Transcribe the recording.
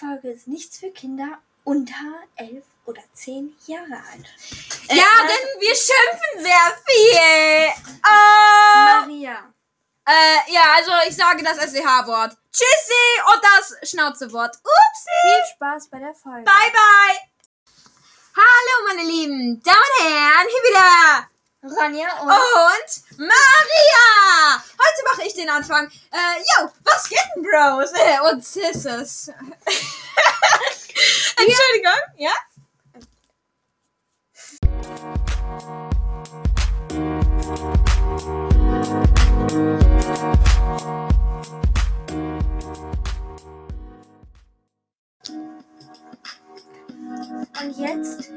Folge ist nichts für Kinder unter elf oder zehn Jahre alt. Ja, Äh, denn wir schimpfen sehr viel. Oh. Maria. Äh, ja, also ich sage das SCH-Wort. Tschüssi und das Schnauzewort. Upsi. Viel Spaß bei der Folge. Bye, bye. Hallo, meine lieben Damen und Herren. Hier wieder Ronja und und Maria. Heute mache ich den Anfang. Äh, yo, was geht denn, Bros? Äh, und Sisters. Entschuldigung, ja? Und jetzt